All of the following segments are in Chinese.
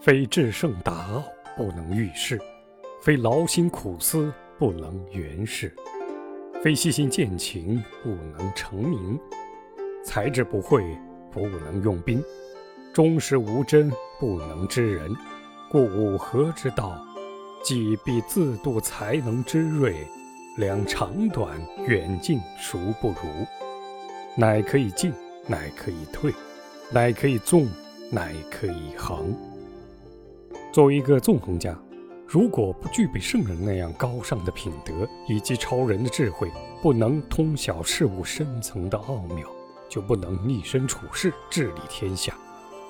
非至圣达奥不能遇事，非劳心苦思不能圆事，非细心见情不能成名，才智不会不能用兵，忠实无真不能知人。故五合之道，既必自度才能之锐，量长短远近孰不如？乃可以进，乃可以退，乃可以纵，乃可以横。作为一个纵横家，如果不具备圣人那样高尚的品德以及超人的智慧，不能通晓事物深层的奥妙，就不能立身处世治理天下；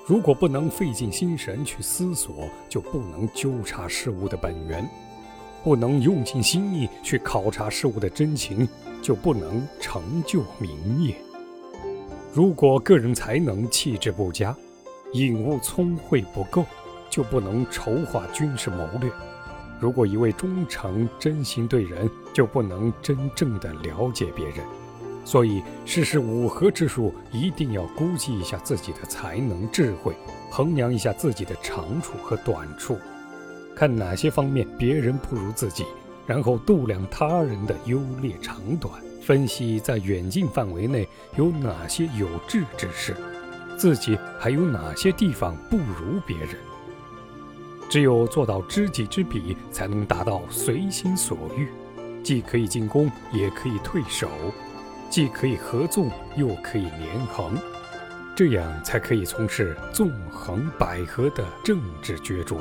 如果不能费尽心神去思索，就不能纠察事物的本源；不能用尽心意去考察事物的真情，就不能成就名业。如果个人才能气质不佳，引悟聪慧不够。就不能筹划军事谋略。如果一位忠诚、真心对人，就不能真正的了解别人。所以，试试五合之术，一定要估计一下自己的才能、智慧，衡量一下自己的长处和短处，看哪些方面别人不如自己，然后度量他人的优劣长短，分析在远近范围内有哪些有志之士，自己还有哪些地方不如别人。只有做到知己知彼，才能达到随心所欲，既可以进攻，也可以退守；既可以合纵，又可以连横，这样才可以从事纵横捭阖的政治角逐。